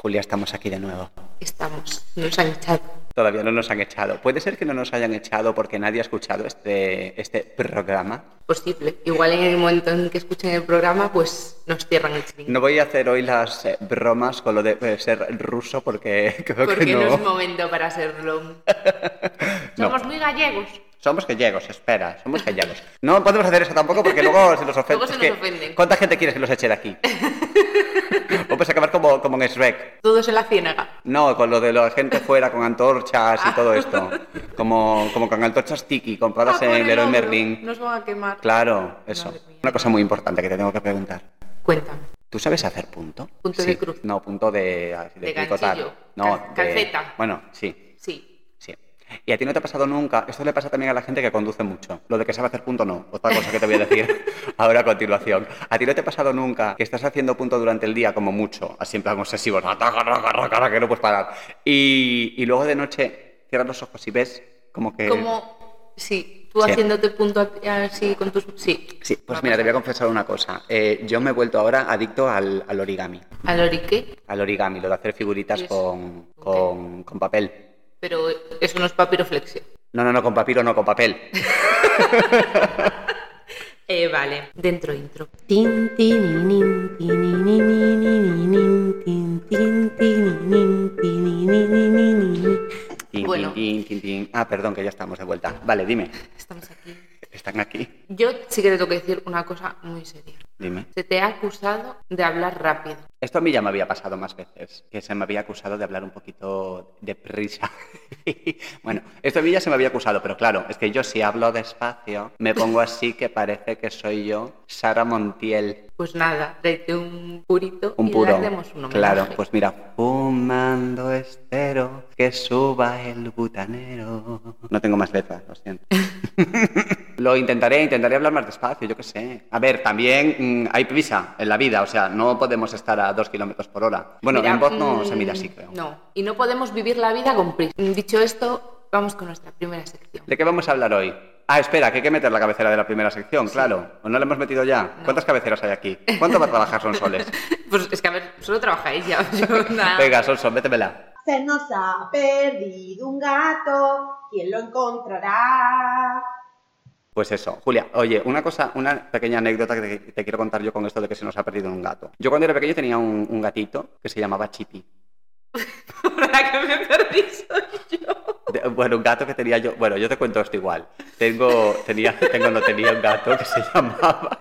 Julia, estamos aquí de nuevo. Estamos, nos han echado. Todavía no nos han echado. ¿Puede ser que no nos hayan echado porque nadie ha escuchado este, este programa? Posible. Igual en el momento en que escuchen el programa, pues nos cierran el chiringuito. No voy a hacer hoy las eh, bromas con lo de eh, ser ruso porque creo Porque que no. no. es momento para serlo. No. Somos muy gallegos. Somos gallegos, espera, somos gallegos. No podemos hacer eso tampoco porque luego se nos ofende. Luego se nos ofenden. ¿Cuánta gente quieres que los eche de aquí? A acabar como, como en Shrek. Todos en la ciénaga. No, con lo de la gente fuera con antorchas y todo esto. Como, como con antorchas tiki compradas Ah, en el. Merlin. Nos van a quemar. Claro, eso. Una cosa muy importante que te tengo que preguntar. Cuéntame. ¿Tú sabes hacer punto? Punto Sí. de cruz. No, punto de, así, de, De. No, de- calceta. Bueno, Sí. ¿Y a ti no te ha pasado nunca? Esto le pasa también a la gente que conduce mucho. Lo de que sabe hacer punto no. Otra cosa que te voy a decir ahora a continuación. ¿A ti no te ha pasado nunca que estás haciendo punto durante el día como mucho? Así en plan obsesivo. que no puedes parar. Y, y luego de noche cierras los ojos y ves como que... Como, sí, tú Sí. haciéndote punto así con tus... Sí. Sí, pues mira, te voy a confesar una cosa. Eh, yo me he vuelto ahora adicto al, al origami. ¿Al oriqué? Al origami, lo de hacer figuritas con, ¿Con con, con papel. Pero eso no es papiroflexia. No, no, no, con papiro, no, con papel. Eh, vale. Dentro intro. Bueno. tin, tin, tin, tin. Ah, perdón, que ya estamos de vuelta. Vale, dime. Estamos aquí. ¿Están aquí? Yo sí que te tengo que decir una cosa muy seria. Dime. Se te ha acusado de hablar rápido. Esto a mí ya me había pasado más veces, que se me había acusado de hablar un poquito deprisa. bueno, esto a mí ya se me había acusado, pero claro, es que yo si hablo despacio, me pongo así que parece que soy yo, Sara Montiel. Pues nada, tráete un purito Un y puro. le hacemos un homenaje. claro, pues mira, fumando estero, que suba el butanero. No tengo más letras, lo siento. lo intentaré, intentaré hablar más despacio, yo qué sé. A ver, también mm, hay prisa en la vida, o sea, no podemos estar a dos kilómetros por hora. Bueno, Mira, en voz no mm, se mira así, creo. No, y no podemos vivir la vida con prisa. Dicho esto, vamos con nuestra primera sección. ¿De qué vamos a hablar hoy? Ah, espera, que hay que meter la cabecera de la primera sección, claro. ¿O no la hemos metido ya? No. ¿Cuántas cabeceras hay aquí? ¿Cuánto va a trabajar Sonsoles? Pues es que a ver, solo. Yo nada. Venga, Sonsol, métemela. Se nos ha perdido un gato, ¿quién lo encontrará? Pues eso, Julia, oye, una cosa, una pequeña anécdota que te, te quiero contar yo con esto de que se nos ha perdido un gato. Yo cuando era pequeño tenía un, un gatito que se llamaba Chipi. La que me perdí soy yo. De- bueno, un gato que tenía yo, bueno, yo te cuento esto igual. Tengo, tenía, tengo, no tenía un gato que se llamaba,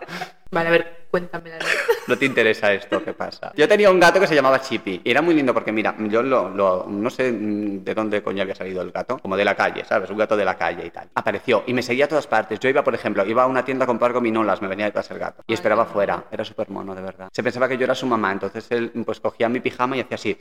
Vale, a ver, cuéntame la no te interesa esto, ¿qué pasa? Yo tenía un gato que se llamaba Chippy y era muy lindo porque, mira, yo lo, lo- no sé de dónde coño había salido el gato, como de la calle, ¿sabes? Un gato de la calle y tal. Apareció y me seguía a todas partes. Yo iba, por ejemplo, iba a una tienda a comprar gominolas, me venía detrás el gato y esperaba qué fuera. mono. Era súper mono, de verdad. Se pensaba que yo era su mamá, entonces él pues cogía mi pijama y hacía así.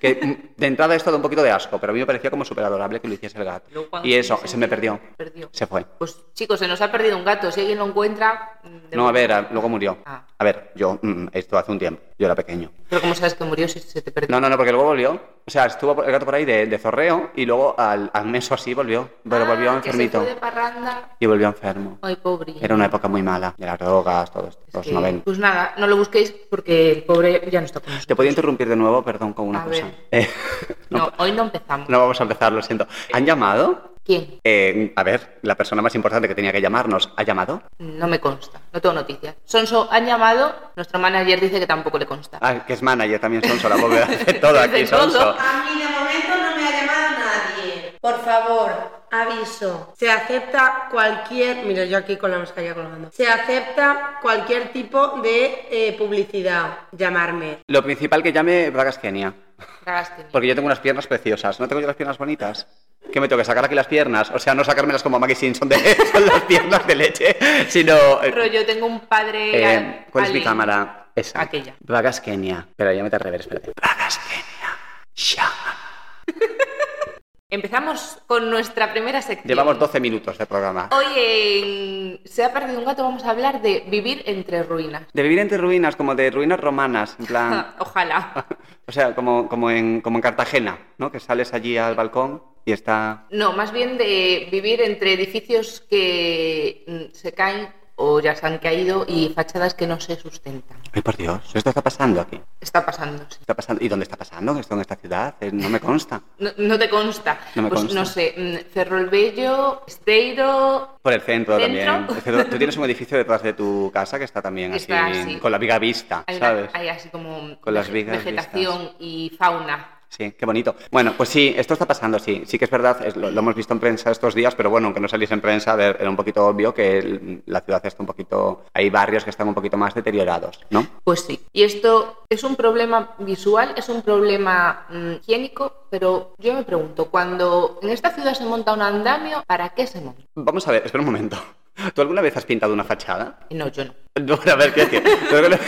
Que mm, de entrada esto da un poquito de asco, pero a mí me parecía como súper adorable que lo hiciese el gato. Y eso, se me perdió. perdió. Se fue. Pues chicos, se nos ha perdido un gato. Si alguien lo encuentra. mm, No, a ver, a- luego murió. Ah. A ver, yo, mm, esto hace un tiempo, yo era pequeño. Pero ¿cómo sabes que murió si se te perdió? No, no, no, porque luego volvió. O sea, estuvo el gato por ahí de, de zorreo y luego al, al mes o así volvió. Pero Ah, volvió que enfermito. Se fue de parranda. Y volvió enfermo. Ay, pobre. Era una época muy mala, de las drogas, todo esto, Es los que, 90. Pues nada, no lo busquéis porque el pobre ya no está con nosotros. Te podía interrumpir de nuevo, perdón, con una A cosa. ver. Eh, No, hoy no empezamos. no vamos a empezar, lo siento. ¿Han llamado? ¿Quién? Eh, a ver, la persona más importante que tenía que llamarnos, ¿ha llamado? No me consta, no tengo noticias. Sonso han llamado, nuestro manager dice que tampoco le consta. Ah, que es manager también, Sonso, la pobre hace todo aquí. Sonso. A mí de momento no me ha llamado nadie. Por favor, aviso. Se acepta cualquier. Mira, yo aquí con la mascarilla colgando. Se acepta cualquier tipo de eh, publicidad. Llamarme. Lo principal que llame Bragas Kenia. Cagaste. Porque yo tengo unas piernas preciosas. ¿No tengo yo las piernas bonitas? ¿Qué me tengo que sacar aquí las piernas? O sea, no sacármelas como Maggie Simpson de son las piernas de leche, sino... eh, Pero yo tengo un padre. eh, al- ¿Cuál es mi al- cámara? Esa. Aquella. Bragas Kenia. Espera, ya me te rever, espérate. Bragas Kenia. Empezamos con nuestra primera sección. Llevamos 12 minutos de programa. Hoy en Se ha perdido un gato vamos a hablar de vivir entre ruinas. De vivir entre ruinas, como de ruinas romanas, en plan... Ojalá. O sea, como, como, en, como en Cartagena, ¿no? Que sales allí al balcón y está... No, más bien de vivir entre edificios que mm, se caen o ya se han caído y fachadas que no se sustentan. Ay, por Dios, esto está pasando aquí. Está pasando, sí. Está pasando. ¿Y dónde está pasando? ¿Esto en esta ciudad? Eh, No me consta. No, no te consta. No me pues consta. no sé, mm, Cerro el Bello, Esteiro, Por el centro, ¿Centro? también. Tú, tienes un edificio detrás de tu casa que está también así, Está así. con la viga vista, hay, una- ¿sabes? hay así como Con las vegetación y fauna. Sí, qué bonito. Bueno, pues sí, esto está pasando, sí. Sí que es verdad, es- lo, lo hemos visto en prensa estos días, pero bueno, aunque no saliese en prensa, a ver, era un poquito obvio que el- la ciudad está un poquito... Hay barrios que están un poquito más deteriorados, ¿no? Pues sí. Y esto es un problema visual, es un problema mm, higiénico, pero yo me pregunto, cuando en esta ciudad se monta un andamio, ¿para qué se monta? Vamos a ver, espera un momento. ¿Tú alguna vez has pintado una fachada? No, yo no. No, a ver, ¿qué decir? ¿Tú alguna-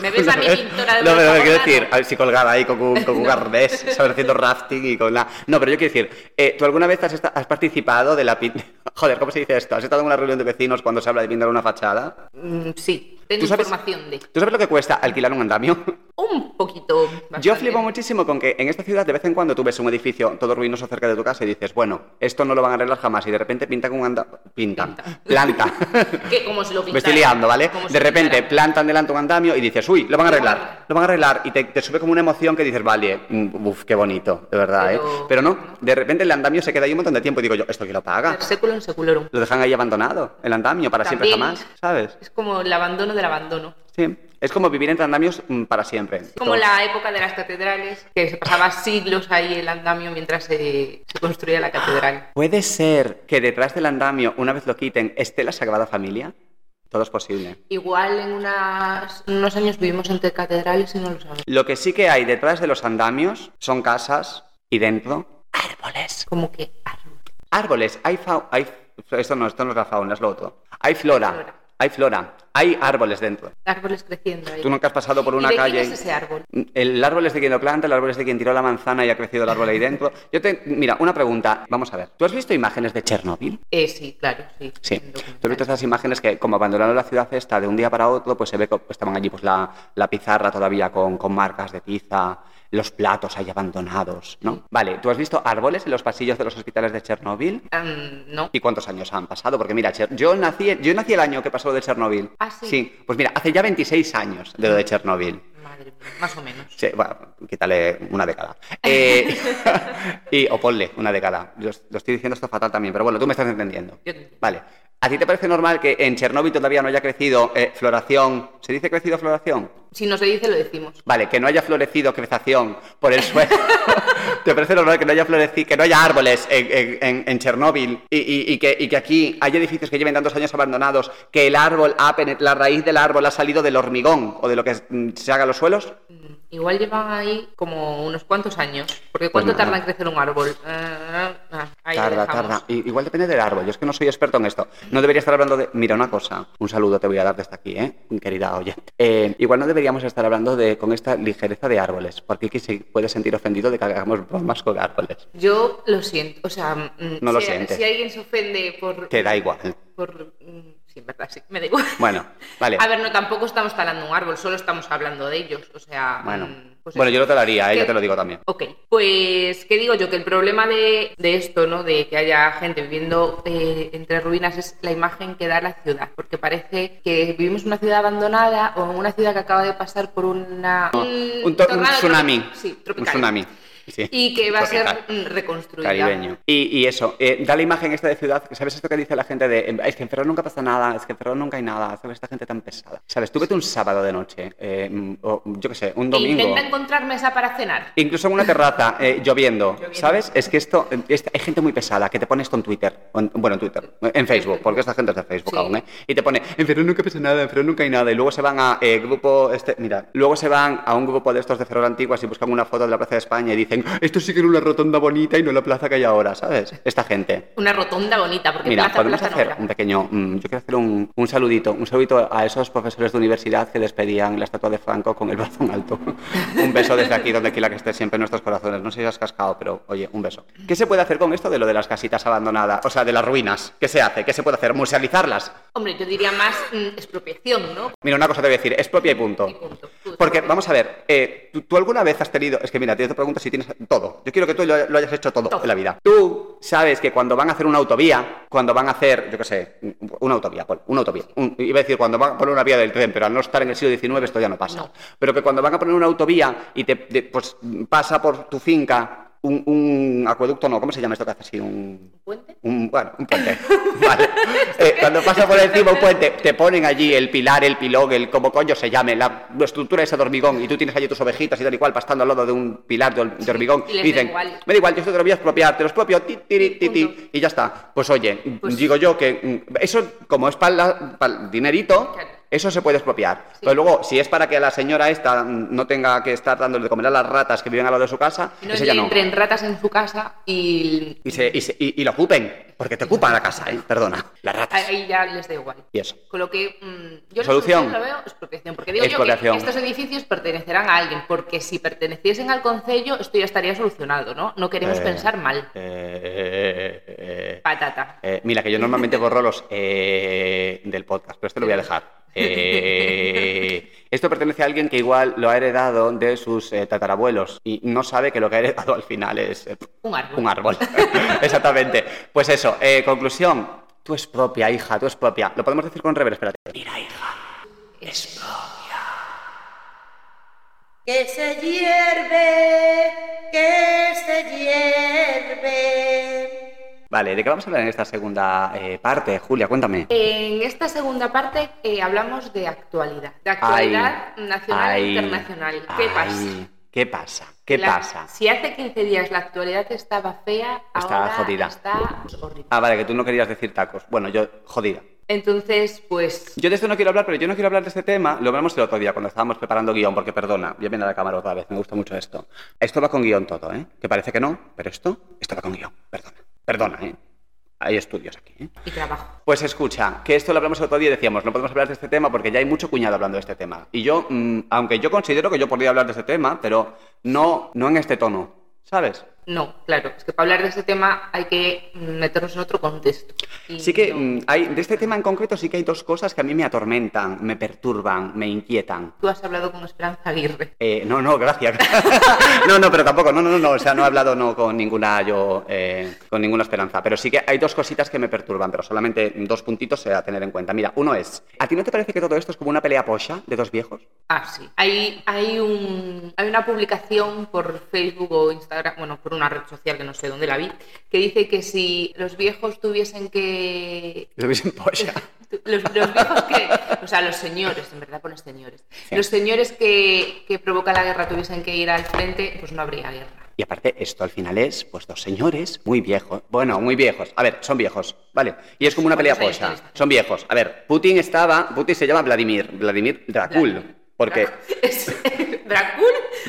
¿Me ves a mi pintora de No, pero quiero decir, a ver si colgada ahí con un, con un arnés, ¿sabes? Haciendo rafting y con la... No, pero yo quiero decir, eh, ¿tú alguna vez has, esta- has participado de la... Joder, ¿cómo se dice esto? ¿Has estado en una reunión de vecinos cuando se habla de pintar una fachada? Mm, sí, tengo ¿Tú sabes- información de... ¿Tú sabes lo que cuesta alquilar un andamio? Un poquito. Yo flipo muchísimo con que en esta ciudad de vez en cuando tú ves un edificio todo ruinoso cerca de tu casa y dices, bueno, esto no lo van a arreglar jamás y de repente pintan un andamio... Pintan. Pintan. Planta. Que como si lo Me pintaran. estoy liando, ¿vale? De repente pintaran. plantan delante un andamio y dices, uy, lo van a Lo van a arreglar, lo van a arreglar. Y te, te sube como una emoción que dices, vale, mm, uf, qué bonito, de verdad, ¿eh? Pero- no, de repente el andamio se queda ahí un montón de tiempo y digo yo, ¿esto quién lo paga? Per seculo en seculorum. Lo dejan ahí abandonado, el andamio, para siempre jamás, ¿sabes? Es como el abandono del abandono. Sí, es como vivir entre andamios mm, para siempre. Como Todo. la época de las catedrales, que se pasaba siglos ahí el andamio mientras se, se construía la catedral. ¿Puede ser que detrás del andamio, una vez lo quiten, esté la Sagrada Familia? Todo es posible. Igual en unas- unos años vivimos entre catedrales y no lo sabemos. Lo que sí que hay detrás de los andamios son casas y dentro árboles. Como que árbol. Árboles, hay, fau- hay esto no, esto no es la fauna, es lo otro. Hay flora, Flora. Hay flora, hay árboles dentro. árboles creciendo ahí. Tú nunca has pasado por una ¿Y de calle. quién es ese árbol? El árbol es de quien lo planta, el árbol es de quien tiró la manzana y ha crecido el árbol ahí dentro. Yo te, mira, una pregunta, vamos a ver. ¿Tú has visto imágenes de Chernobyl? Eh, sí, claro, sí. Sí. ¿Tú has visto estas imágenes que, como abandonaron la ciudad esta de un día para otro, pues se ve que estaban allí pues la, la pizarra todavía con, con marcas de pizza, los platos ahí abandonados, ¿no? Vale, ¿tú has visto árboles en los pasillos de los hospitales de Chernobyl? Am, no. ¿Y cuántos años han pasado? Porque mira, yo nací, yo nací el año que pasó lo de Chernobyl. Ah, sí. Sí, pues mira, hace ya 26 años de lo de Chernobyl. Madre mía, más o menos. Sí, bueno, quítale una década. Eh, y, o ponle una década. Lo estoy diciendo esto fatal también, pero bueno, tú me estás entendiendo. Vale. ¿A ti te parece normal que en Chernóbil todavía no haya crecido eh, floración? ¿Se dice crecido floración? Si no se dice, lo decimos. Vale, que no haya florecido crezación por el suelo. ¿Te parece normal que no haya florecido, que no haya árboles en, en- en- Chernóbil y, y- y que, y que aquí haya edificios que lleven tantos años abandonados que el árbol ha la raíz del árbol ha salido del hormigón o de lo que mm, se haga en los suelos? Mm, Igual llevan ahí como unos cuantos años. Porque ¿cuánto tarda en crecer un árbol? Ah, ah, ahí tarda, tarda. Igual depende del árbol. Yo es que no soy experto en esto. No debería estar hablando de. Mira, una cosa. Un saludo te voy a dar desde aquí, ¿eh? Querida oyente. Eh, igual no deberíamos estar hablando de con esta ligereza de árboles. Porque aquí se puede sentir ofendido de que hagamos bromas con árboles. Yo lo siento. O sea, mm, No lo si, sientes. si alguien se ofende por. Te da igual. Por, mm, sí, en verdad, sí. Me da igual. Bueno, vale. A ver, no, tampoco estamos talando un árbol, solo estamos hablando de ellos. O sea. Bueno, mm, pues bueno yo lo haría, ¿eh? Yo te lo digo también. Ok, pues, ¿qué digo yo? Que el problema de, de esto, ¿no? De que haya gente viviendo eh, entre ruinas es la imagen que da la ciudad, porque parece que vivimos en una ciudad abandonada o en una ciudad que acaba de pasar por una... Un, un tsunami. Sí, Un tropical. tsunami. Sí. Y que va a ser reconstruida. Caribeño. Y, y eso, eh, da la imagen esta de ciudad, ¿sabes esto que dice la gente de, es que en Ferrol nunca pasa nada, es que en Ferrol nunca hay nada, ¿sabes? Esta gente tan pesada. ¿Sabes? Tú vete un sábado de noche, eh, mm, o yo qué sé, un E domingo. intenta encontrar mesa para cenar. Incluso en una terraza, eh, lloviendo, Lloviendo. ¿sabes? Es que esto, eh, es- hay gente muy pesada que te pone esto en Twitter, en- bueno, en Twitter, en Facebook, porque esta gente es de Facebook Sí. aún, ¿eh? Y te pone, en Ferrol nunca pasa nada, en Ferrol nunca hay nada, y luego se van a grupo, este, mira, luego se van a un grupo de estos de Ferrol Antiguas y buscan una foto de la Plaza de España y dicen, esto sí que era una rotonda bonita y no la plaza que hay ahora, ¿sabes? Esta gente. Una rotonda bonita, porque Mira, plaza, podemos plaza hacer un pequeño. mm, yo quiero hacer un, un saludito, un saludito a esos profesores de universidad que despedían la estatua de Franco con el brazo en alto. un beso desde aquí, donde quiera que esté siempre en nuestros corazones. No sé si has cascado, pero oye, un beso. ¿Qué se puede hacer con esto de lo de las casitas abandonadas? O sea, de las ruinas. ¿Qué se hace? ¿Qué se puede hacer? ¿Musealizarlas? Hombre, yo diría más mm, expropiación, ¿no? Mira, una cosa te voy a decir, es propia y punto. Y punto. Tú- Porque, vamos a ver, eh, ¿tú, tú alguna vez has tenido, es que mira, te pregunto si tienes todo. Yo quiero que tú lo, lo hayas hecho todo, Todo. en la vida. Tú sabes que cuando van a hacer una autovía, cuando van a hacer, yo qué sé, una autovía, una autovía. un- iba a decir cuando van a poner una vía del tren, pero al no estar en el siglo XIX esto ya no pasa. No. Pero que cuando van a poner una autovía y te, te- pues pasa por tu finca un, un acueducto, no, ¿cómo se llama esto que hace así? Un, ¿Un puente? un, bueno, un puente. Vale. Eh, cuando pasa por encima un puente, te ponen allí el pilar, el pilón, el como coño se llame, la estructura esa de hormigón, y tú tienes allí tus ovejitas y tal y cual, pastando al lado de un pilar de, hor- de hormigón, y dicen, igual. me da igual, yo esto te lo voy a expropiar, te lo expropio, ti, ti, ti", Punto. y ya está. Pues oye, Pues- digo yo que mm, eso, como es para el dinerito, Claro. Eso se puede expropiar. Sí. Pero luego, si es para que la señora esta no tenga que estar dándole de comer a las ratas que viven al lado de su casa, no ese ya no. entren ratas en su casa y Y, se, y, se- y- y lo ocupen, porque te ocupan la casa, ¿eh? Perdona, las ratas. ahí ya les da igual. Y eso. Con lo que mm, yo Solución. lo veo expropiación, porque digo yo que estos edificios pertenecerán a alguien, porque si perteneciesen al concello esto ya estaría solucionado, ¿no? No queremos Eh, pensar mal. eh, eh, Patata. mira, que yo normalmente borro los eh, del podcast, pero este lo voy a dejar. Eh, esto pertenece a alguien que igual lo ha heredado de sus eh, tatarabuelos y no sabe que lo que ha heredado al final es eh, Un árbol. un árbol. Exactamente. Pues eso, eh, conclusión. Tú es propia, hija, tú es propia. Lo podemos decir con rever, espérate. Mira, hija. Es propia. Que se hierve, que se hierve. Vale, ¿de qué vamos a hablar en esta segunda eh, parte? Julia, cuéntame. En esta segunda parte eh, hablamos de actualidad, de actualidad nacional ay, e internacional. ¿Qué ay, pasa? ¿Qué pasa? ¿Qué La- pasa? Si hace 15 días la actualidad estaba fea, Está ahora jodida. está horrible. Ah, vale, que tú no querías decir tacos. Bueno, yo, jodida. Entonces, pues Yo de esto no quiero hablar, pero yo no quiero hablar de este tema. Lo hablamos el otro día cuando estábamos preparando guion, porque perdona, ya viene a la cámara otra vez, me gusta mucho esto. Esto va con guion todo, ¿eh? Que parece que no, pero esto, esto va con guion. Perdona, perdona, ¿eh? Hay estudios aquí, ¿eh? y trabajo. Pues escucha, que esto lo hablamos el otro día y decíamos, no podemos hablar de este tema porque ya hay mucho cuñado hablando de este tema. Y yo, mm, aunque yo considero que yo podría hablar de este tema, pero no, no en este tono, ¿sabes? No, claro, es que para hablar de este tema hay que meternos en otro contexto. Sí que no- mm, hay, de este tema en concreto sí que hay dos cosas que a mí me atormentan, me perturban, me inquietan. Tú has hablado con Esperanza Aguirre. Eh, no, no, gracias. no, no, pero tampoco, no, no, no, o sea, no he hablado no con ninguna yo, eh, con ninguna esperanza, pero sí que hay dos cositas que me perturban, pero solamente dos puntitos a tener en cuenta. Mira, uno es, ¿a ti no te parece que todo esto es como una pelea pocha de dos viejos? Ah, sí. Hay, hay, un, hay una publicación por Facebook o Instagram, bueno, por una red social que no sé dónde la vi, que dice que si los viejos tuviesen que... Lo hubiesen pocha. Los, los viejos que... O sea, los señores, en verdad pones señores. Los señores que, que provocan la guerra tuviesen que ir al frente, pues no habría guerra. Y aparte, esto al final es, pues, dos señores muy viejos. Bueno, muy viejos. A ver, son viejos, ¿vale? Y es como una pelea ¿Cuántos pocha. años tienes? Son viejos. A ver, Putin estaba... Putin se llama Vladimir. Vladimir Dracul. Porque... Es, Dracul,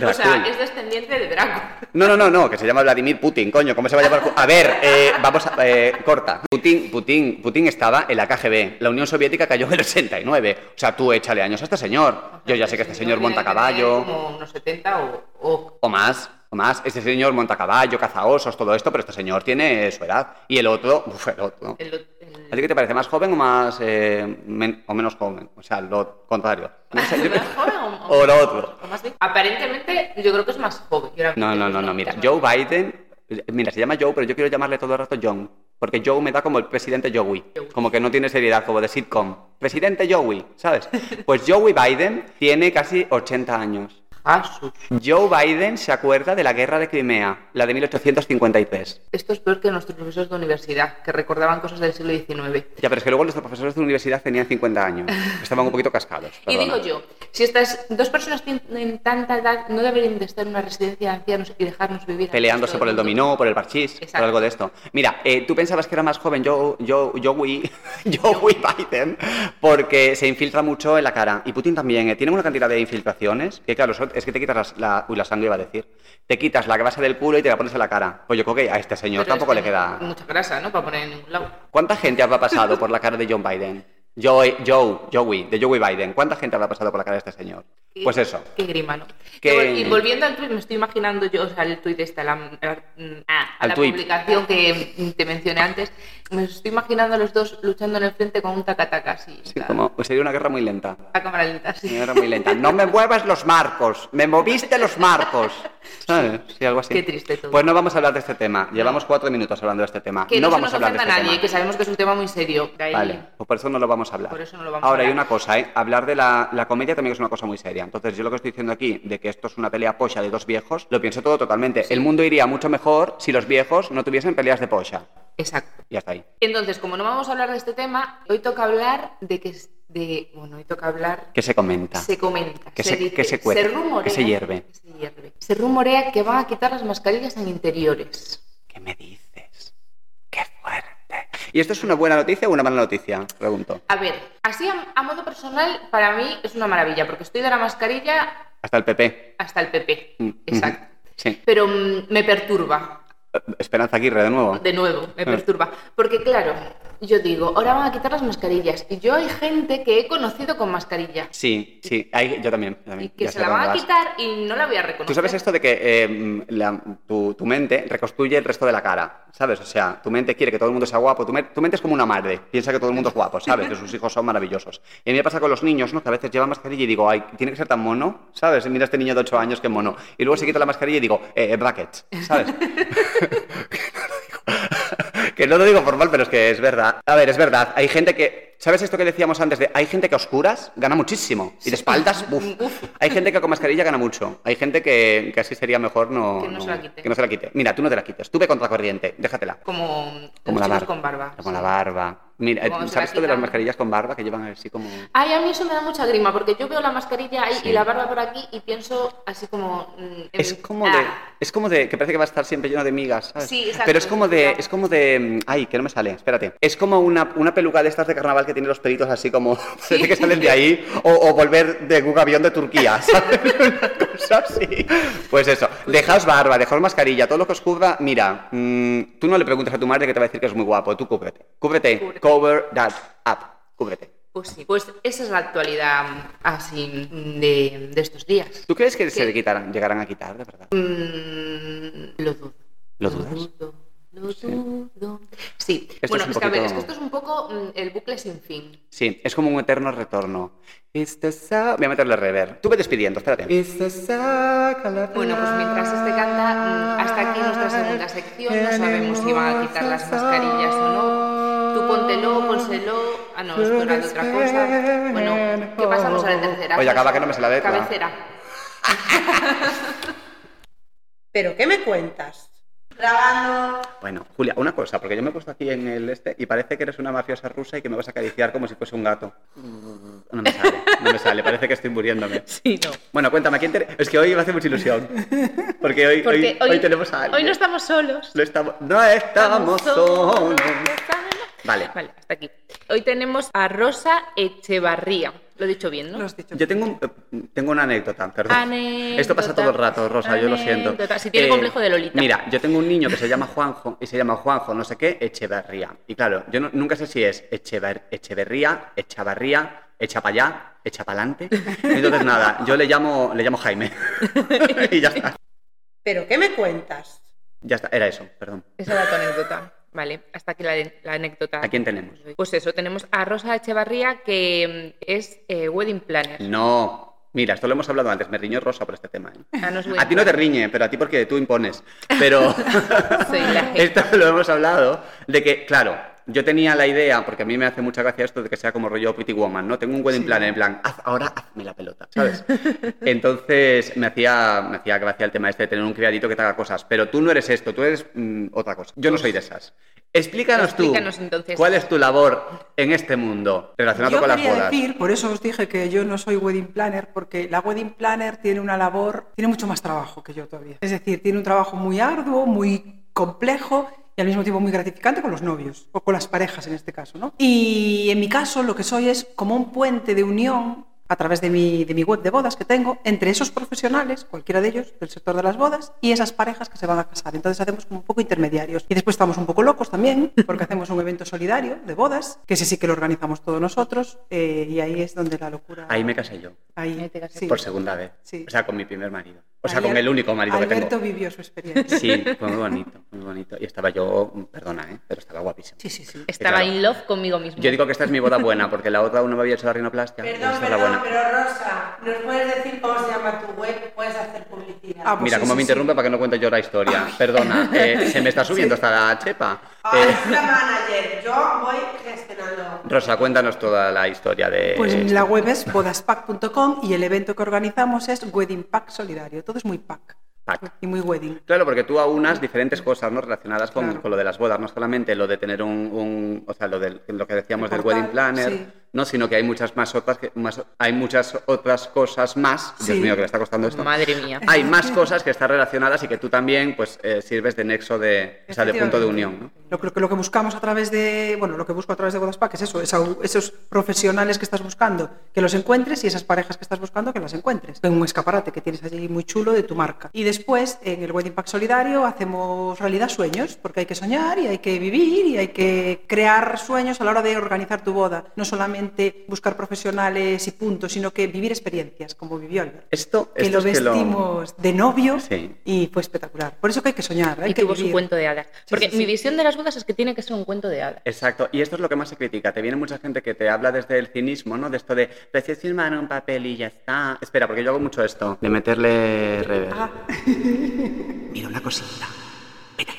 o sea, Dracul. es descendiente de Draco. No, no, no, no, que se llama Vladimir Putin, coño, ¿cómo se va a llamar? A ver, eh, vamos a... eh, corta. Putin, Putin, Putin estaba en la KGB. La Unión Soviética cayó en el 89. O sea, tú échale años a este señor. Yo ya sé que este señor monta caballo. Como unos 70 o, o O más, o más. Este señor monta caballo, caza osos, todo esto, pero este señor tiene su edad. Y el otro, uf, el otro. el- el- ¿A ti qué te parece? ¿Más joven o más eh, men- o menos joven? O sea, lo contrario. No sé, yo- ¿Más joven o, O lo otro. o más bien? Aparentemente, yo creo que es más joven. No, no, no, no, mira, Joe Biden, mira, se llama Joe, pero yo quiero llamarle todo el rato John, porque Joe me da como el presidente Joey, como que no tiene seriedad, como de sitcom. Presidente Joey, ¿sabes? Pues Joey Biden tiene casi 80 años. Joe Biden se acuerda de la guerra de Crimea, la de 1853. Esto es peor que nuestros profesores de universidad, que recordaban cosas del siglo XIX. Ya, pero es que luego nuestros profesores de universidad tenían 50 años. Estaban un poquito cascados. Y digo yo, si estas dos personas tienen tanta edad, no deberían de estar en una residencia de ancianos y dejarnos vivir. Peleándose por el dominó, por el parchís, por algo de esto. Mira, eh, tú pensabas que era más joven Joe, Joe, Joey, Joey Biden porque se infiltra mucho en la cara. Y Putin también. eh, Tienen una cantidad de infiltraciones que, claro, son- es que te quitas las- la, uy, la sangre, iba a decir. Te quitas la grasa del culo y te la pones en la cara. Pues yo creo que a este señor Pero tampoco es le que queda... Mucha grasa, ¿no? Para poner en ningún lado. ¿Cuánta gente habrá pasado por la cara de John Biden? Joe, Joe, Joey, de Joey Biden. ¿Cuánta gente habrá pasado por la cara de este señor? Pues eso. Qué grima, ¿no? Que- Y volviendo al tuit, me estoy imaginando yo, o sea, el tuit este, la, la- Al la tuit. publicación que te mencioné antes, me estoy imaginando a los dos luchando en el frente con un tacataca. Sí, la- como sería una guerra muy lenta. A cámara lenta, sí. Una guerra muy lenta. No me muevas los marcos. Me moviste los marcos. ¿Sabes? Sí, algo así. Qué triste todo. Pues no vamos a hablar de este tema. Llevamos cuatro minutos hablando de este tema. que no, vamos a hablar de este a nadie, tema. que sabemos que es un tema muy serio. Ahí- Vale, pues por eso no lo vamos a hablar. Por eso no lo vamos a Ahora, hay hablar. una cosa, ¿eh? Hablar de la, la comedia también es una cosa muy seria. Entonces, yo lo que estoy diciendo aquí, de que esto es una pelea polla de dos viejos, lo pienso todo totalmente. El mundo iría mucho mejor si los viejos no tuviesen peleas de polla. Exacto. Y hasta ahí. Entonces, como no vamos a hablar de este tema, hoy toca hablar de que de bueno, hoy toca hablar ¿Qué se comenta? se comenta, Que se, se- dice, que se cuece, rumorea, que se hierve. que se hierve. Se rumorea que van a quitar las mascarillas en interiores. ¿Qué me dices? ¡Qué fuerte! ¿Y esto es una buena noticia o una mala noticia? Pregunto. A ver, así a, a modo personal, para mí es una maravilla, porque estoy de la mascarilla Hasta el PP. hasta el PP. Mm, Exacto. Sí. Pero mm, me perturba, Esperanza Aguirre, de nuevo. de nuevo, me Ah. perturba. Porque claro, yo digo, ahora van a quitar las mascarillas. Y yo hay gente que he conocido con mascarilla. Sí, sí. Ahí, yo también. Y que Ya se la van a vas. quitar y no la voy a reconocer. Tú sabes esto de que eh, la- tu, tu mente reconstruye el resto de la cara, ¿sabes? O sea, tu mente quiere que todo el mundo sea guapo. Tu, me- tu mente es como una madre, piensa que todo el mundo es guapo, ¿sabes? Que sus hijos son maravillosos. Y a mí me pasa con los niños, ¿no? Que a veces llevan mascarilla y digo, ay, tiene que ser tan mono, ¿sabes? Mira este niño de 8 años, qué mono. Y luego se quita la mascarilla y digo, eh, eh, brackets, ¿sabes? que no lo digo por mal, pero es que es verdad. A ver, es verdad. Hay gente que. ¿Sabes esto que decíamos antes? De, hay gente que a oscuras gana muchísimo. Y de espaldas, uf. Hay gente que con mascarilla gana mucho. Hay gente que, que así sería mejor no. Que no se la quite. Que no se la quite. Mira, tú no te la quites. Tú ve contra corriente. Déjatela. Como, Como los la barba. con barba. Como sí. la barba. Mira, ¿sabes esto de las mascarillas con barba que llevan así como. Ay, a mí eso me da mucha grima, porque yo veo la mascarilla ahí Sí. y la barba por aquí y pienso así como... mm, en- Es como de. ah, Es como de. Que parece que va a estar siempre lleno de migas, ¿sabes? Sí, exacto. Pero es como de. Es como de. Ay, que no me sale. Espérate. Es como una, una peluca de estas de carnaval que tiene los pelitos así como. Parece que salen de ahí. O, o volver de un avión de Turquía, ¿sabes? Una cosa así. Pues eso. Dejaos barba, dejaos mascarilla. Todo lo que os cubra. Mira, mm, tú no le preguntes a tu madre que te va a decir que es muy guapo. Tú cúbrete. Cúbrete. Cúbrete. Cover that up. Cúbrete. Pues sí, pues esa es la actualidad así de, de estos días. ¿Tú crees que se ¿Qué? le quitarán, llegarán a quitar, de verdad? Mm, lo dudo. ¿Lo dudas? dudo, lo dudo. Sí, Esto bueno, es que a ver, poquito- es que esto es un poco mm, el bucle sin fin. Sí, es como un eterno retorno. Esto es a- Voy a meterle rever. Tú ve despidiendo, espérate. Bueno, pues mientras este canta, mm, hasta aquí nuestra segunda sección. No sabemos si van a quitar las mascarillas o no. Tú póntelo, pónselo. Ah, no, esto era de otra cosa. Bueno, ¿qué pasamos a la tercera? Oye, acaba que no me sé la letra. Cabecera. ¿Pero qué me cuentas? Grabando. Bueno, Julia, una cosa, porque yo me he puesto aquí en el este y parece que eres una mafiosa rusa y que me vas a acariciar como si fuese un gato. No me sale, no me sale, parece que estoy muriéndome. Sí, no. Bueno, cuéntame, ¿a quién te... Es que hoy me hace mucha ilusión. Porque hoy, Porque hoy, hoy tenemos a alguien. Hoy no estamos solos. No estamos, no estamos solos. Vale. Vale, hasta aquí. Hoy tenemos a Rosa Echevarría. Lo he dicho bien, ¿no? Lo has dicho. Yo tengo, un- eh, tengo una anécdota, perdón. Anécdota. Esto pasa todo el rato, Rosa, yo lo siento. Eh. Si tiene complejo de Lolita. Mira, yo tengo un niño que se llama Juanjo y se llama Juanjo no sé qué Echeverría. Y claro, yo no- nunca sé si es Echever, Echeverría, Echavarría, echa para allá, echa para adelante. Entonces nada, yo le llamo, le llamo Jaime. y ya está. ¿Pero qué me cuentas? Ya está, era eso, perdón. Esa era tu anécdota. Vale, hasta aquí la, la anécdota. ¿A quién tenemos? Pues eso, tenemos a Rosa Echevarría, que es eh, wedding planner. No. Mira, esto lo hemos hablado antes, me riñó Rosa por este tema. ¿eh? Ah, no es A ti no te riñe, pero a ti porque tú impones. Pero esto lo hemos hablado de que, claro, yo tenía la idea, porque a mí me hace mucha gracia esto de que sea como rollo Pretty Woman, ¿no? Tengo un wedding plan en plan, "Haz- ahora hazme la pelota, ¿sabes? Entonces me hacía, me hacía gracia el tema este de tener un criadito que te haga cosas, pero tú no eres esto, tú eres mm, otra cosa. Yo no soy de esas. Explícanos, Explícanos, tú, entonces. ¿cuál es tu labor en este mundo relacionado Yo con las bodas? decir, por eso os dije que yo no soy wedding planner, porque la wedding planner tiene una labor, tiene mucho más trabajo que yo todavía. Es decir, tiene un trabajo muy arduo, muy complejo y al mismo tiempo muy gratificante con los novios, o con las parejas en este caso, ¿no? Y en mi caso lo que soy es como un puente de unión a través de mi, de mi web de bodas que tengo entre esos profesionales, cualquiera de ellos, del sector de las bodas, y esas parejas que se van a casar. Entonces hacemos como un poco intermediarios. Y después estamos un poco locos también, porque hacemos un evento solidario de bodas, que ese sí que lo organizamos todos nosotros, eh, y ahí es donde la locura... Ahí me casé yo, Ahí, Ahí te casaste. sí. por segunda vez. Sí. O sea, con mi primer marido. O sea, con el único marido que Alberto tengo. vivió su experiencia. Sí, fue muy bonito, muy bonito. Y estaba yo, perdona, ¿eh? pero estaba guapísimo. Sí, sí, sí. Estaba claro. in love conmigo mismo. Yo digo que esta es mi boda buena, porque la otra aún no me había hecho la rinoplastia. Perdón, esta es la perdón, buena. pero Rosa, ¿nos puedes decir cómo se llama tu web? Puedes hacer publicidad. Ah, pues Mira, sí, cómo sí, me sí. interrumpe para que no cuente yo la historia. Perdona, eh, se me está subiendo hasta la chepa. Eh, es la manager, yo voy gestionando. Rosa, cuéntanos toda la historia de... Pues la web es bodaspack.com y el evento que organizamos es Wedding Pack Solidario. Todo es muy pack Pack. y muy wedding. Claro, porque tú aunas diferentes cosas ¿no? relacionadas con, Claro. con lo de las bodas, no solamente lo de tener un, un- o sea, lo, del- lo que decíamos El del wedding planner, sí. no, sino que hay muchas más otras, que- más, hay muchas otras cosas más. Dios mío, que le está costando esto. Madre mía. Hay más cosas que están relacionadas y que tú también, pues, eh, sirves de nexo de, o sea, de punto de unión, ¿no? Lo, que- lo que buscamos a través de, bueno, lo que busco a través de Bodaspack es eso, esa- esos profesionales que estás buscando, que los encuentres y esas parejas que estás buscando que las encuentres. En un escaparate que tienes allí muy chulo de tu marca. Y después, en el Wedding Pack Solidario, hacemos realidad sueños, porque hay que soñar y hay que vivir y hay que crear sueños a la hora de organizar tu boda. No solamente buscar profesionales y puntos, sino que vivir experiencias, como vivió Albert. Esto, Que esto lo es que lo- vestimos de novio Sí. y fue espectacular. Por eso que hay que soñar, hay Y que tuvo vivir. su cuento de hadas. Porque sí, sí. mi visión de las bodas es que tiene que ser un cuento de hadas. Exacto, y esto es lo que más se critica. Te viene mucha gente que te habla desde el cinismo, ¿no? De esto de, pero si es firmar un papel y ya está. Espera, porque yo hago mucho esto, de meterle reverb. Ah. Mira una cosita.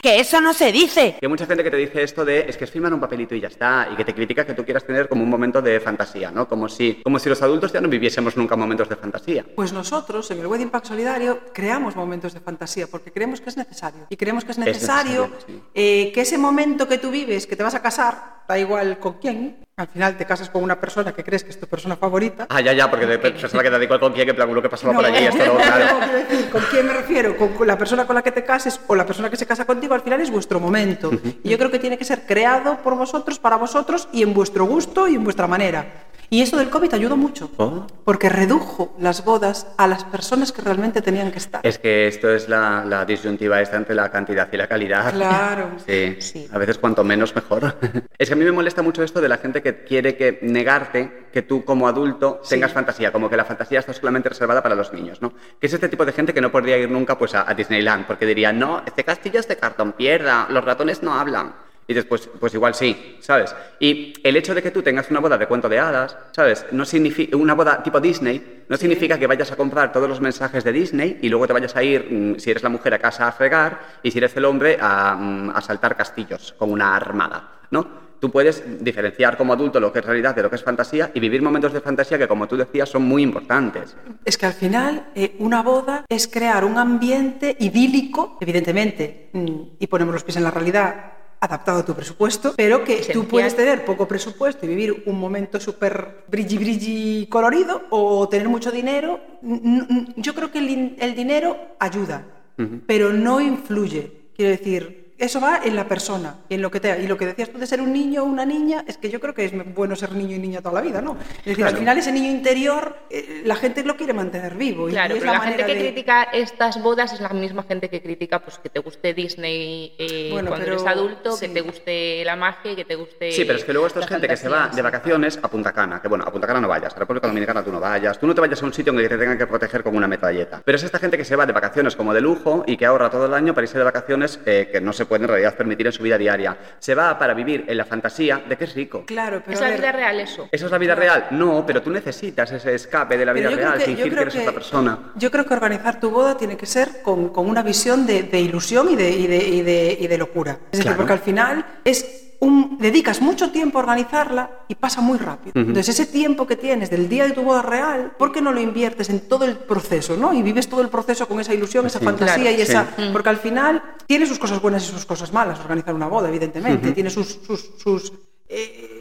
Que eso no se dice. Que hay mucha gente que te dice esto de, es que es firmar un papelito y ya está, y que te critica que tú quieras tener como un momento de fantasía, ¿no? Como si, como si los adultos ya no viviésemos nunca momentos de fantasía. Pues nosotros en el Wedding Pack Solidario creamos momentos de fantasía porque creemos que es necesario. Y creemos que es necesario, necesario, sí. eh, que ese momento que tú vives, que te vas a casar, da igual con quién, al final te casas con una persona que crees que es tu persona favorita. Ah, ya, ya, porque pensaba que da igual con quién, que en plan, lo que pasaba No, por allí, esto no, claro. quiero decir, ¿Con quién me refiero? Con la persona con la que te cases o la persona que se casa contigo, al final es vuestro momento. Y yo creo que tiene que ser creado por vosotros, para vosotros y en vuestro gusto y en vuestra manera. Y esto del COVID ayudó mucho, Oh. porque redujo las bodas a las personas que realmente tenían que estar. Es que esto es la, la disyuntiva esta entre la cantidad y la calidad. Claro. Sí, Sí. a veces cuanto menos mejor. es que a mí me molesta mucho esto de la gente que quiere que negarte que tú como adulto tengas fantasía, como que la fantasía está solamente reservada para los niños, ¿no? Que es este tipo de gente que no podría ir nunca pues a, a Disneyland porque diría, no, este castillo es de cartón piedra, los ratones no hablan. Y después, pues igual sí, ¿sabes? Y el hecho de que tú tengas una boda de cuento de hadas, ¿sabes? No significa una boda tipo Disney, no significa que vayas a comprar todos los mensajes de Disney y luego te vayas a ir, mm, si eres la mujer, a casa a fregar y si eres el hombre, a, mm, a saltar castillos con una armada, ¿no? Tú puedes diferenciar como adulto lo que es realidad de lo que es fantasía y vivir momentos de fantasía que, como tú decías, son muy importantes. Es que al final eh, una boda es crear un ambiente idílico, evidentemente, mm, y ponemos los pies en la realidad, adaptado a tu presupuesto, pero que Esencial. tú puedes tener poco presupuesto y vivir un momento súper brilli brilli colorido o tener mucho dinero. Yo creo que el, din- el dinero ayuda, pero no influye. Quiero decir, eso va en la persona y en lo que te y lo que decías tú de ser un niño o una niña es que yo creo que es bueno ser niño y niña toda la vida no es decir al final ese niño interior eh, la gente lo quiere mantener vivo y- Claro, es pero la, gente que de- critica estas bodas es la misma gente que critica pues que te guste Disney eh, Bueno, cuando pero- eres adulto, sí. que te guste la magia y que te guste. Sí, pero es que luego esto es gente que se va de vacaciones a Punta Cana. Que bueno, a Punta Cana no vayas, a República Dominicana tú no vayas. Tú no te vayas a un sitio en el que te tengan que proteger con una metralleta. Pero es esta gente que se va de vacaciones como de lujo y que ahorra todo el año para irse de vacaciones eh, que no se puede en realidad permitir en su vida diaria. Se va para vivir en la fantasía de que es rico. claro pero ¿Es la ver, vida real eso? ¿Eso es la vida real? No, pero tú necesitas ese escape de la vida real, que- fingir que eres que- otra persona. yo creo que organizar tu boda tiene que ser con, con una visión de, de ilusión y de, y, de, y, de, y de locura es decir Claro. porque al final es un, dedicas mucho tiempo a organizarla y pasa muy rápido. Entonces, ese tiempo que tienes del día de tu boda real, ¿por qué no lo inviertes en todo el proceso, ¿no? Y vives todo el proceso con esa ilusión, esa Sí. fantasía Claro, y sí. esa... Porque al final tiene sus cosas buenas y sus cosas malas organizar una boda, evidentemente. Tiene sus... sus, sus, eh,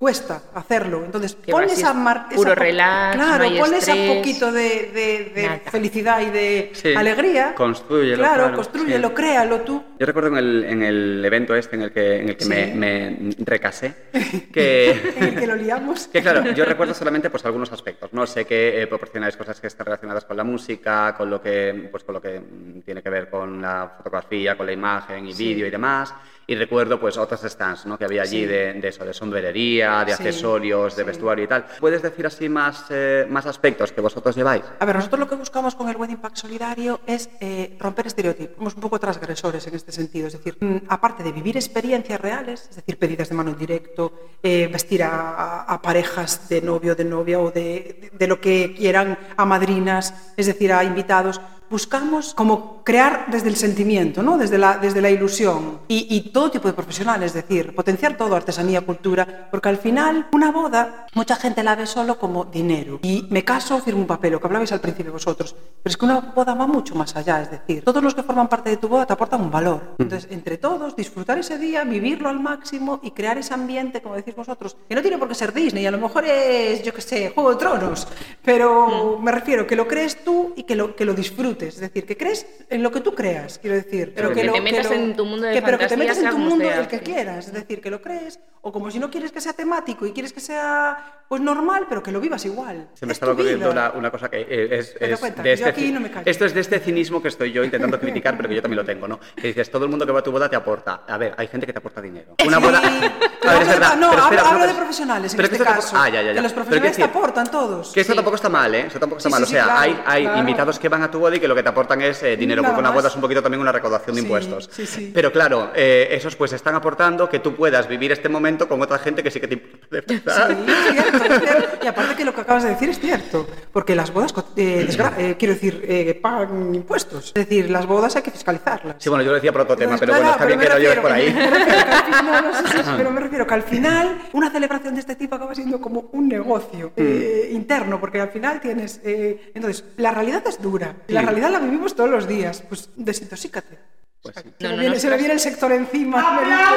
cuesta hacerlo. Entonces, Que pon va, si esa es mar- puro esa relax, Claro, no pon poquito de, de- de felicidad y de Sí. alegría. Construyelo, Claro, claro, construyelo, sí. créalo tú. Yo recuerdo en el, en el evento este en el que, en el que Sí. me, me recasé, que... en el que lo liamos. Que claro, yo recuerdo solamente pues algunos aspectos. No sé que eh, proporcionáis cosas que están relacionadas con la música, con lo que pues con lo que tiene que ver con la fotografía, con la imagen y vídeo y demás. Y recuerdo pues otros stands ¿no? que había allí Sí. de, de eso, de sombrerería, joyería, de Sí, accesorios, de sí. vestuario y tal. ¿Puedes decir así más, eh, más aspectos que vosotros lleváis? A ver, nosotros lo que buscamos con el Wedding Pack Solidario es eh, romper estereotipos. Somos un poco transgresores en este sentido. Es decir, mm, aparte de vivir experiencias reales, es decir, pedidas de mano en directo, eh, vestir a, a- a parejas de novio, de novia o de, de- de lo que quieran, a madrinas, es decir, a invitados, buscamos como crear desde el sentimiento, ¿no? desde, la, desde la ilusión y, y todo tipo de profesionales, es decir, potenciar todo, artesanía, cultura, porque al final una boda, mucha gente la ve solo como dinero. Y me caso, firmo un papel, lo que hablabais al principio vosotros, pero es que una boda va mucho más allá, es decir, todos los que forman parte de tu boda te aportan un valor. Entonces, entre todos, disfrutar ese día, vivirlo al máximo y crear ese ambiente, como decís vosotros, que no tiene por qué ser Disney, a lo mejor es, yo qué sé, Juego de Tronos, pero me refiero que lo crees tú y que lo, que lo disfrutes, es decir, que crees en lo que tú creas, quiero decir. Pero que lo- te metas lo- en tu mundo de que- Pero que te metas en tu mundo sea, el que sí. quieras, es decir, que lo crees, o como si no quieres que sea temático y quieres que sea pues normal, pero que lo vivas igual. Se me Es estaba tu ocurriendo vida. una, una cosa que eh, es, es cuenta, de yo este aquí ci- no me callo. Esto es de este cinismo que estoy yo intentando criticar, pero que yo también lo tengo, ¿no? Que dices, todo el mundo que va a tu boda te aporta. A ver, hay gente que te aporta dinero. Una Sí, boda... pero A ver, es verdad. no, pero hablo, espera, hablo de pero- profesionales en pero que este esto tampoco- caso. Ah, ya, ya, ya. Que los Pero profesionales te aportan todos. Que esto Sí. tampoco está mal, ¿eh? Eso tampoco está Sí, mal. o sí, sea, claro, hay, hay claro. invitados que van a tu boda y que lo que te aportan es eh, dinero, Nada porque una más. boda es un poquito también una recaudación de Sí, impuestos. sí, sí. Pero claro, eh, esos pues están aportando que tú puedas vivir este momento con otra gente que sí que te importa. Y aparte que lo que acabas de decir es cierto, porque las bodas, eh, eh, quiero decir, eh, pagan impuestos. Es decir, las bodas hay que fiscalizarlas. Sí, bueno, yo lo decía por otro tema, Entonces, pero bueno, está bien que lo lleves por ahí. me final- no, no, sí, sí, sí, pero me refiero que al final una celebración de este tipo acaba siendo como un negocio Mm. interno, porque al final tienes... eh, entonces, la realidad es dura, la Sí. Realidad la vivimos todos los días. Pues desintoxícate. Pues sí. Se, No, me no, viene, no, se me viene el sector encima. dices.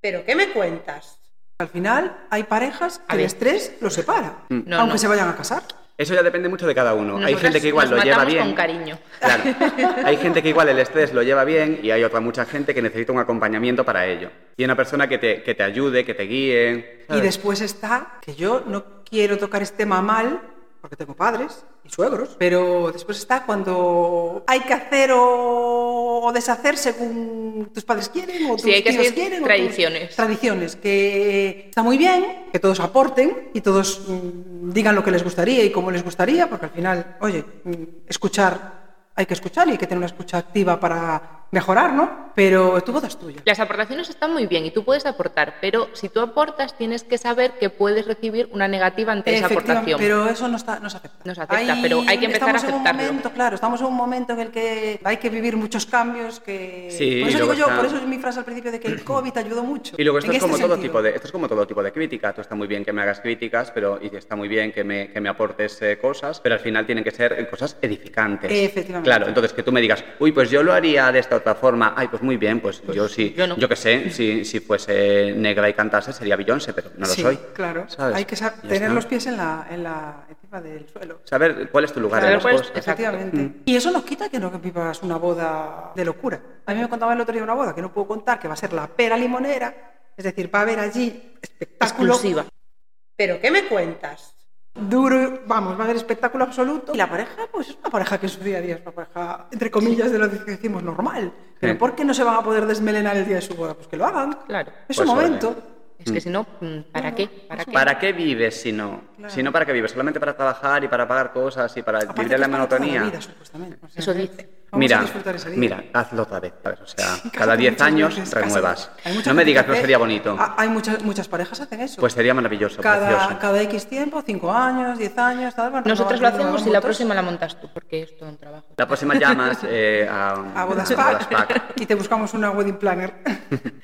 ¿Pero qué me cuentas? Al final hay parejas que el estrés los separa, No, aunque no. se vayan a casar. Eso ya depende mucho de cada uno. hay Nosotras gente que igual nos lo lleva bien. con cariño. Claro. Hay gente que igual el estrés lo lleva bien y hay otra mucha gente que necesita un acompañamiento para ello. Y una persona que te, que te ayude, que te guíe. Y ¿sabes? después está que yo no quiero tocar este tema mal, porque tengo padres y suegros, pero después está cuando hay que hacer o, deshacer según tus padres quieren o tus Sí, hay que tíos quieren. tus- tradiciones. tradiciones, que está muy bien, que todos aporten y todos mm, digan lo que les gustaría y cómo les gustaría, porque al final, oye, mm, escuchar hay que escuchar y hay que tener una escucha activa para mejorar, ¿no? Pero tu boda es tuya. Las aportaciones están muy bien y tú puedes aportar, pero si tú aportas tienes que saber que puedes recibir una negativa ante esa aportación. pero eso no, está, no se acepta. No se acepta, pero hay que empezar a estamos en un aceptarlo. momento, claro, estamos en un momento en el que hay que vivir muchos cambios que... Sí, por eso digo yo, por eso es mi frase al principio de que el COVID ayudó mucho. Y luego esto es, este como todo sentido. tipo de, esto es como todo tipo de crítica. Tú está muy bien que me hagas críticas, pero y está muy bien que me, que me aportes eh, cosas, pero al final tienen que ser cosas edificantes. Efectivamente. Claro, entonces que tú me digas, uy, pues yo lo haría de esta otra forma. Ay, pues muy bien, pues, yo sí. yo no. Yo que sé, si, si fuese negra y cantase sería Beyoncé, pero no lo Sí, soy. claro. ¿sabes? Hay que tener está. los pies en la, en la, encima del suelo. Saber cuál es tu lugar Saber en las cosas. Efectivamente. Mm. Y eso no quita que no que vivas una boda de locura. A mí me contaba el otro día una boda que no puedo contar, que va a ser la pera limonera. Es decir, va a haber allí espectáculo Exclusiva. ¿Pero qué me cuentas? Duro, vamos, va a haber espectáculo absoluto. Y la pareja, pues es una pareja que en su día a día es una pareja, entre comillas, de lo que decimos normal. Pero Sí. ¿por qué no se van a poder desmelenar el día de su boda? Pues que lo hagan. Claro. Es Pues un vale. momento. Es que si no, mm, ¿para qué? ¿Para qué? ¿Para qué vives si no? Claro. Si no, ¿para qué vives? ¿Solamente para trabajar y para pagar cosas y para Aparte vivir en la monotonía? vida, supuestamente. O sea, Eso dice. Vamos mira, a disfrutar ese día. mira, hazlo otra vez, ¿sabes? O sea, cada 10 muchas años veces, renuevas. No me digas que no sería bonito. Hay muchas, muchas parejas hacen eso. Pues sería maravilloso, cada, precioso. cada X tiempo, 5 años, 10 años, tal, van Nosotros lo hacemos y la próxima la montas tú, porque es todo un trabajo. La próxima llamas eh, a, a Bodas Pack. y te buscamos una wedding planner.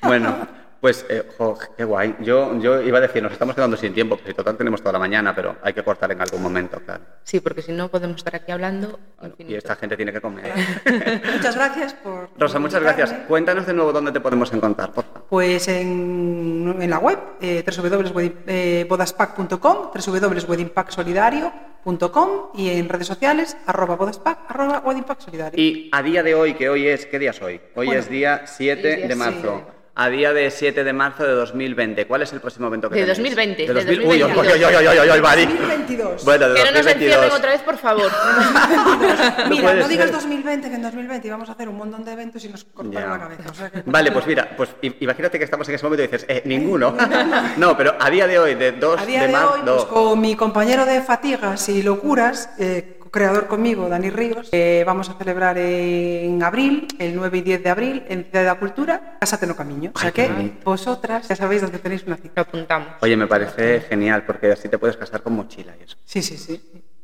Bueno, pues, eh, jo, qué guay. Yo, yo iba a decir, nos estamos quedando sin tiempo, porque total tenemos toda la mañana, pero hay que cortar en algún momento, claro. Sí, porque si no podemos estar aquí hablando Y esta gente tiene que comer. muchas gracias por. Rosa, por muchas invitarme. gracias. Cuéntanos de nuevo dónde te podemos encontrar, por favor. Pues en, en la web, eh, www.bodaspack.com, www.weddingpacksolidario.com y en redes sociales, arroba bodaspack, arroba weddingpacksolidario. Y a día de hoy, que hoy es, ¿qué día es hoy? Hoy Bueno, es día 7 hoy es día de marzo. A día de 7 de marzo de 2020. ¿Cuál es el próximo evento que De tenéis? 2020, De de 2000 Uy, uy, 2022. uy, uy, uy, uy, uy, Mari. 2022. Bueno, de Que no nos encierren 2022. otra vez, por favor. Mira, puede no digas ser. 2020, que en 2020 íbamos a hacer un montón de eventos y nos cortaron la cabeza. o sea que- Vale, pues mira, pues imagínate que estamos en ese momento y dices, eh, ninguno. no, pero a día de hoy, de 2 A día de de marzo, hoy, pues, con mi compañero de Fatigas y Locuras, eh, creador conmigo, Dani Ríos, eh, vamos a celebrar en abril, el 9 y 10 de abril, en Ciudad de Cultura, Casa Teno Camiño. O sea que bonito. vosotras ya sabéis dónde tenéis una cita. Lo apuntamos. Oye, me parece genial porque así te puedes casar con mochila y eso. Sí, sí, sí.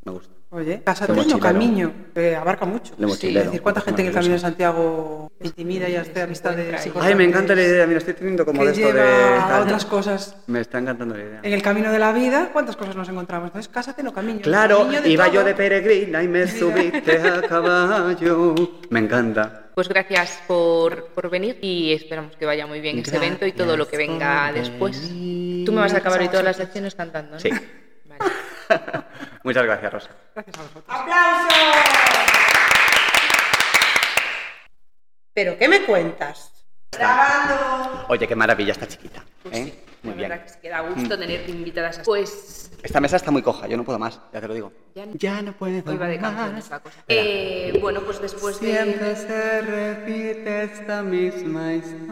Me gusta. Oye, Casa De Teno mochilero. Camiño, que abarca mucho. De mochilero. Es decir, ¿cuánta gente en el Camino de. Santiago intimida y hace amistades Ay, Ay, me encanta la idea. Mira, estoy teniendo como de esto de... lleva a tal. otras cosas Me está encantando la idea. en el camino de la vida, ¿cuántas cosas nos encontramos? Entonces, cásate, no camino. Claro, Camino de iba yo todo. de peregrina y me subiste a caballo. Me encanta. Pues gracias por, por venir y esperamos que vaya muy bien ese evento y todo lo que venga después. Tú me vas a acabar hoy todas las lecciones cantando, ¿no? Sí. Muchas gracias, Rosa. Gracias a vosotros. ¡Aplausos! ¿Pero qué me cuentas? Grabando. Oye, qué maravilla esta chiquita. Pues ¿eh? sí, Muy la bien. verdad que se queda gusto tenerte invitadas a... Pues Esta mesa está muy coja, yo no puedo más, ya te lo digo. ya no, Ya no puedo hoy va de más. la cosa. Eh, bueno, pues después Siempre de... se repite esta misma historia.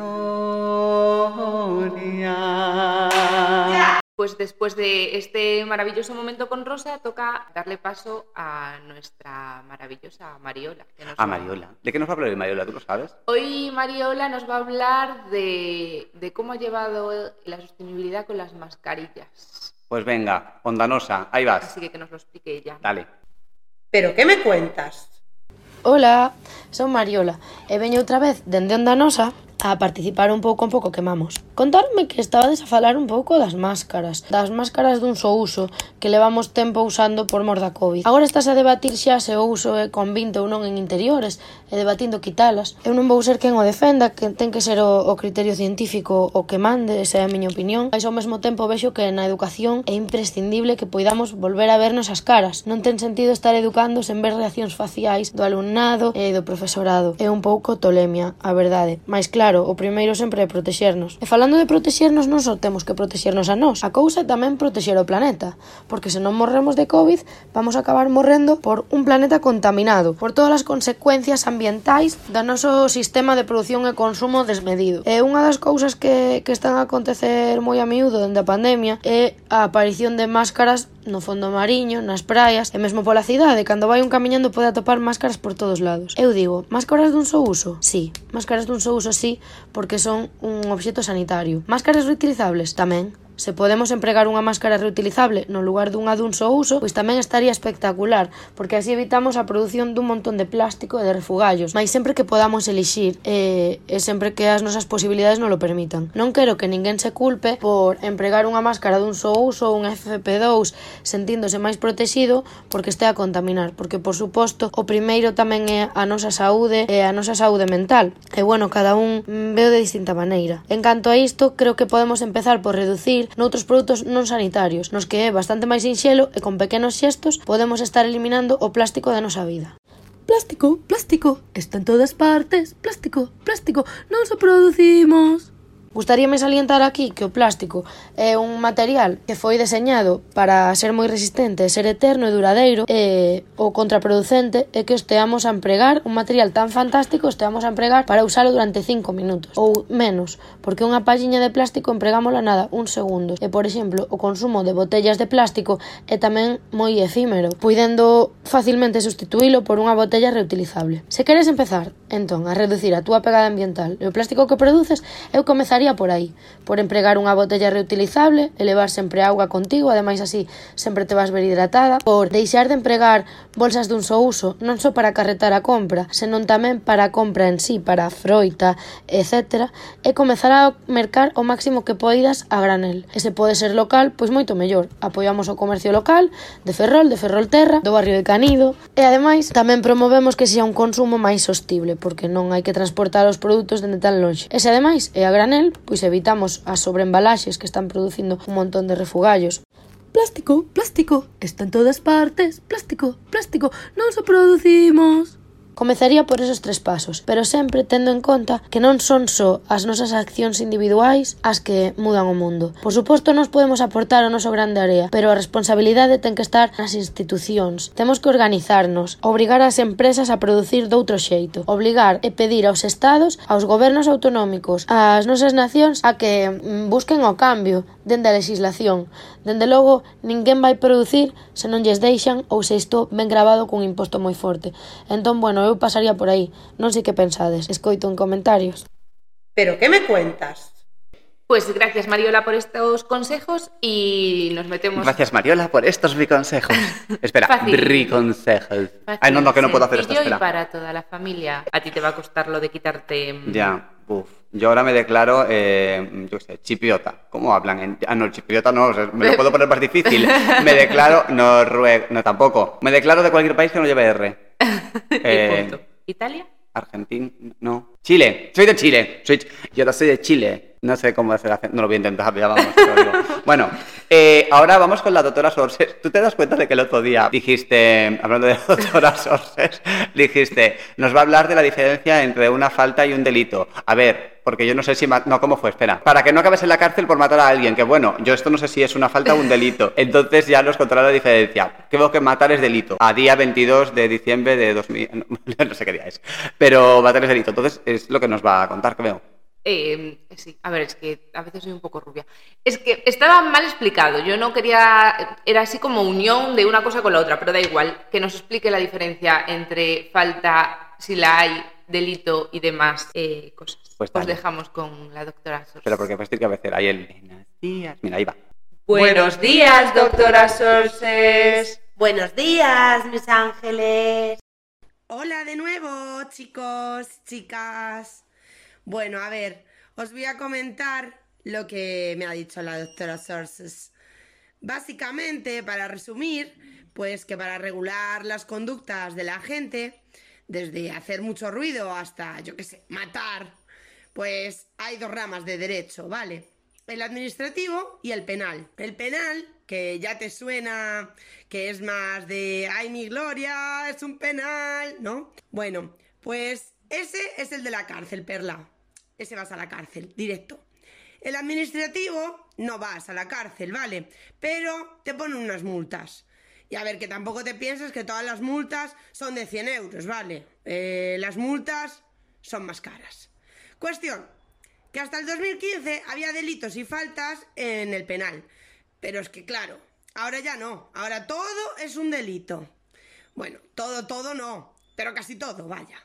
Pues después de este maravilloso momento con Rosa, toca darle paso a nuestra maravillosa Mariola. que nos A va- Mariola. ¿De qué nos va a hablar hoy Mariola? ¿Tú lo sabes? Hoy Mariola nos va a hablar de, de cómo ha llevado la sostenibilidad con las mascarillas. Pues venga, ondanosa, ahí vas. Así que que nos lo explique ella. Dale. ¿Pero qué me cuentas? Ola, son Mariola e veño outra vez dende Onda Nosa a participar un pouco un pouco quemamos. Contarme que estabades a falar un pouco das máscaras, das máscaras dun só uso que levamos tempo usando por mor da Covid. Agora estás a debatir xa se o uso é convinte ou non en interiores e debatindo quitalas. Eu non vou ser quen o defenda, que ten que ser o, o criterio científico o que mande, esa é a miña opinión. Mas ao mesmo tempo vexo que na educación é imprescindible que poidamos volver a vernos as caras. Non ten sentido estar educando sen ver reaccións faciais do alumnado e do profesorado. É un pouco tolemia, a verdade. Mais claro, Claro, o primeiro sempre é protexernos. E falando de protexernos, non só temos que protexernos a nós, a cousa é tamén protexer o planeta, porque se non morremos de COVID, vamos a acabar morrendo por un planeta contaminado, por todas as consecuencias ambientais do noso sistema de produción e consumo desmedido. E unha das cousas que, que están a acontecer moi a miúdo dende a pandemia é a aparición de máscaras no fondo mariño, nas praias e mesmo pola cidade, cando vai un camiñando pode atopar máscaras por todos lados. Eu digo, máscaras dun só uso? Sí, máscaras dun só uso sí, porque son un obxecto sanitario. Máscaras reutilizables tamén. Se podemos empregar unha máscara reutilizable no lugar dunha dun só uso, pois tamén estaría espectacular, porque así evitamos a produción dun montón de plástico e de refugallos, Mais sempre que podamos elixir e, e sempre que as nosas posibilidades non lo permitan. Non quero que ninguén se culpe por empregar unha máscara dun só uso ou un FFP2 sentíndose máis protexido porque estea a contaminar, porque por suposto o primeiro tamén é a nosa saúde e a nosa saúde mental. E bueno, cada un veo de distinta maneira. En canto a isto, creo que podemos empezar por reducir noutros produtos non sanitarios, nos que é bastante máis sinxelo e con pequenos xestos podemos estar eliminando o plástico da nosa vida. Plástico, plástico, está en todas partes, plástico, plástico, non se producimos. Gustaríame salientar aquí que o plástico é un material que foi deseñado para ser moi resistente, ser eterno e duradeiro e o contraproducente é que esteamos a empregar un material tan fantástico esteamos a empregar para usalo durante 5 minutos ou menos, porque unha palliña de plástico empregámola nada un segundo e por exemplo o consumo de botellas de plástico é tamén moi efímero puidendo facilmente sustituílo por unha botella reutilizable. Se queres empezar entón a reducir a túa pegada ambiental e o plástico que produces eu comezaría estaría por aí, por empregar unha botella reutilizable e levar sempre auga contigo, ademais así sempre te vas ver hidratada, por deixar de empregar bolsas dun só uso, non só para carretar a compra, senón tamén para a compra en sí, para a froita, etc. E comezar a mercar o máximo que poidas a granel. E se pode ser local, pois moito mellor. Apoiamos o comercio local de Ferrol, de Ferrolterra, do barrio de Canido, e ademais tamén promovemos que sea un consumo máis sostible, porque non hai que transportar os produtos dende tan longe. E se ademais é a granel, pois evitamos as sobreembalaxes que están producindo un montón de refugallos. Plástico, plástico, está en todas partes. Plástico, plástico, non se producimos. Comezaría por esos tres pasos, pero sempre tendo en conta que non son só as nosas accións individuais as que mudan o mundo. Por suposto, nos podemos aportar o noso grande área, pero a responsabilidade ten que estar nas institucións. Temos que organizarnos, obrigar as empresas a producir doutro xeito, obligar e pedir aos estados, aos gobernos autonómicos, ás nosas nacións a que mm, busquen o cambio dende a legislación. Dende logo, ninguén vai producir se non lles deixan ou se isto ven grabado cun imposto moi forte. Entón, bueno, eu pasaría por aí. Non sei que pensades. Escoito en comentarios. ¿Pero qué me cuentas? Pues gracias Mariola por estos consejos y nos metemos... Gracias, Mariola, por estos riconsejos. Espera, Fácil. riconsejos. Fácil, Ay, no, no, que no puedo hacer esto, espera. y para toda la familia. A ti te va a costar lo de quitarte... mm, Ya, uff. Yo ahora me declaro, eh, yo qué sé, chipriota. ¿Cómo hablan? En- Ah, no, chipriota no, o sea, me lo puedo poner más difícil. Me declaro noruego, no tampoco. Me declaro de cualquier país que no lleve R. Eh, punto. ¿Italia? Argentina, no. Chile, soy de Chile. Soy, yo ahora soy de Chile. No sé cómo hacer acento, no lo voy a intentar, ya vamos. Bueno, eh, ahora vamos con la doctora Sorses. ¿Tú te das cuenta de que el otro día dijiste, hablando de la doctora Sorses, dijiste, nos va a hablar de la diferencia entre una falta y un delito? A ver, porque yo no sé si... No, ¿cómo fue? Espera. Para que no acabes en la cárcel por matar a alguien, que bueno, yo esto no sé si es una falta o un delito. Entonces ya nos contará la diferencia. Creo que matar es delito. A día 22 de diciembre de 2000... No sé qué día es. Pero matar es delito. Entonces es lo que nos va a contar, creo. Eh, sí, a ver, es que a veces soy un poco rubia. Es que estaba mal explicado. Yo no quería. Era así como unión de una cosa con la otra, pero da igual. Que nos explique la diferencia entre falta, si la hay, delito y demás eh, cosas. Pues Os dejamos con la doctora Sors. Espera, porque estoy cabecera. Ahí el... Buenos días. Mira, ahí va. Buenos días, doctora Sorses. Buenos días, mis ángeles. Hola de nuevo, chicos, chicas. Bueno, a ver, os voy a comentar lo que me ha dicho la doctora Sources. Básicamente, para resumir, pues que para regular las conductas de la gente, desde hacer mucho ruido hasta, yo qué sé, matar, pues hay dos ramas de derecho, ¿vale? El administrativo y el penal. El penal, que ya te suena que es más de, ay, mi gloria, es un penal, ¿no? Bueno, pues ese es el de la cárcel, Perla. Ese vas a la cárcel, directo. El administrativo no vas a la cárcel, ¿vale? Pero te ponen unas multas. Y a ver, que tampoco te pienses que todas las multas son de 100 euros, ¿vale? Eh, las multas son más caras. Cuestión, que hasta el 2015 había delitos y faltas en el penal. Pero es que claro, ahora ya no, ahora todo es un delito. Bueno, todo, todo no, pero casi todo, vaya.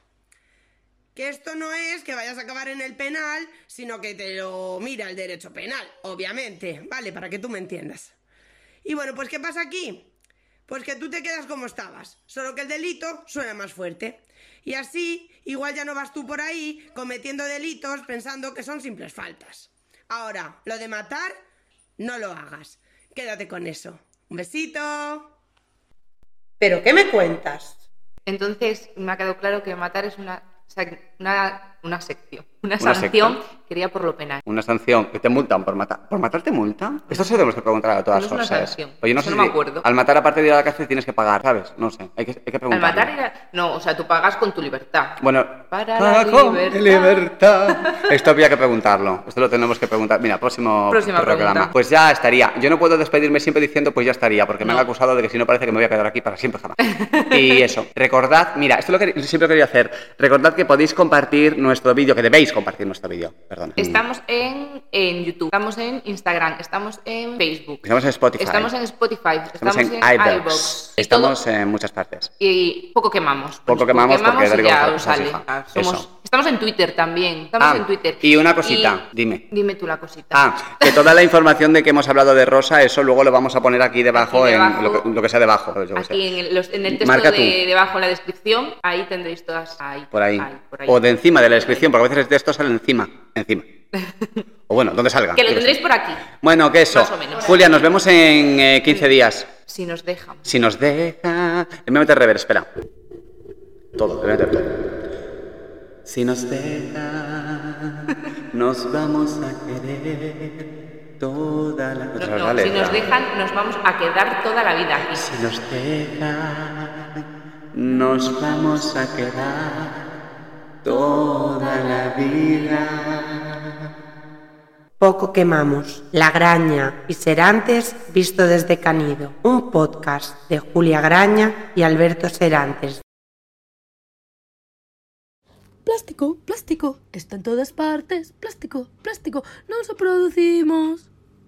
Que esto no es que vayas a acabar en el penal, sino que te lo mira el derecho penal, obviamente, ¿vale? Para que tú me entiendas. Y bueno, pues ¿qué pasa aquí? Pues que tú te quedas como estabas, solo que el delito suena más fuerte. Y así, igual ya no vas tú por ahí cometiendo delitos pensando que son simples faltas. Ahora, lo de matar, no lo hagas. Quédate con eso. Un besito. ¿Pero qué me cuentas? Entonces, me ha quedado claro que matar es una, Second. Una, una sección, una, Una sanción secta. que iría por lo penal. Una sanción que te multan por matar. ¿Por matar te multan? Esto se lo tenemos que preguntar a todas No una cosas. sanción. Oye, no Eso sé no me si acuerdo. al matar aparte de ir a la cárcel tienes que pagar, ¿sabes? No sé, hay que, hay que Al preguntar. matar era... No, o sea, tú pagas con tu libertad. Bueno, Para la libertad. libertad. Esto habría que preguntarlo. Esto lo tenemos que preguntar. Mira, próximo Próxima programa. pregunta. Pues ya estaría. Yo no puedo despedirme siempre diciendo pues ya estaría, porque me No. han acusado de que si no parece que me voy a quedar aquí para siempre jamás. y eso. Recordad, mira, esto es lo que siempre quería hacer. Recordad que podéis compartir nuestro vídeo, que debéis compartir nuestro vídeo. Perdón. Estamos en, en YouTube, estamos en Instagram, estamos en Facebook, Estamos en Spotify. estamos en Spotify, Estamos en en, iVoox. Estamos todo- en muchas partes. y poco quemamos. Poco Pues quemamos porque Darío ya os sale. somos- Eso. Estamos en Twitter también. Estamos Ah, en Twitter. y una cosita, dime. Dime tú la cosita. Ah, que toda la información de que hemos hablado de Rosa, eso luego lo vamos a poner aquí debajo, Aquí en lo que, lo que sea debajo. Aquí en los- en el texto Marca de, tú. debajo en la descripción, ahí tendréis todas. Ahí, Por ahí. por ahí. O de encima de la descripción, porque a veces el texto sale encima. Encima. O bueno, donde salga. Que lo tendréis por aquí, Bueno, que eso. Más o menos. Julia, nos vemos en eh, 15 días. si nos dejan. Si nos deja. Le voy a meter rever, espera. Todo, le voy a meter todo. Si nos deja, nos vamos a querer toda la. No, no, la si nos dejan, nos vamos a quedar toda la vida aquí. Si nos deja, nos vamos a quedar toda la vida. Poco quemamos, La Graña y Serantes visto desde Canido, un podcast de Julia Graña y Alberto Serantes. Plástico, plástico, está en todas partes. Plástico, plástico, nos lo producimos.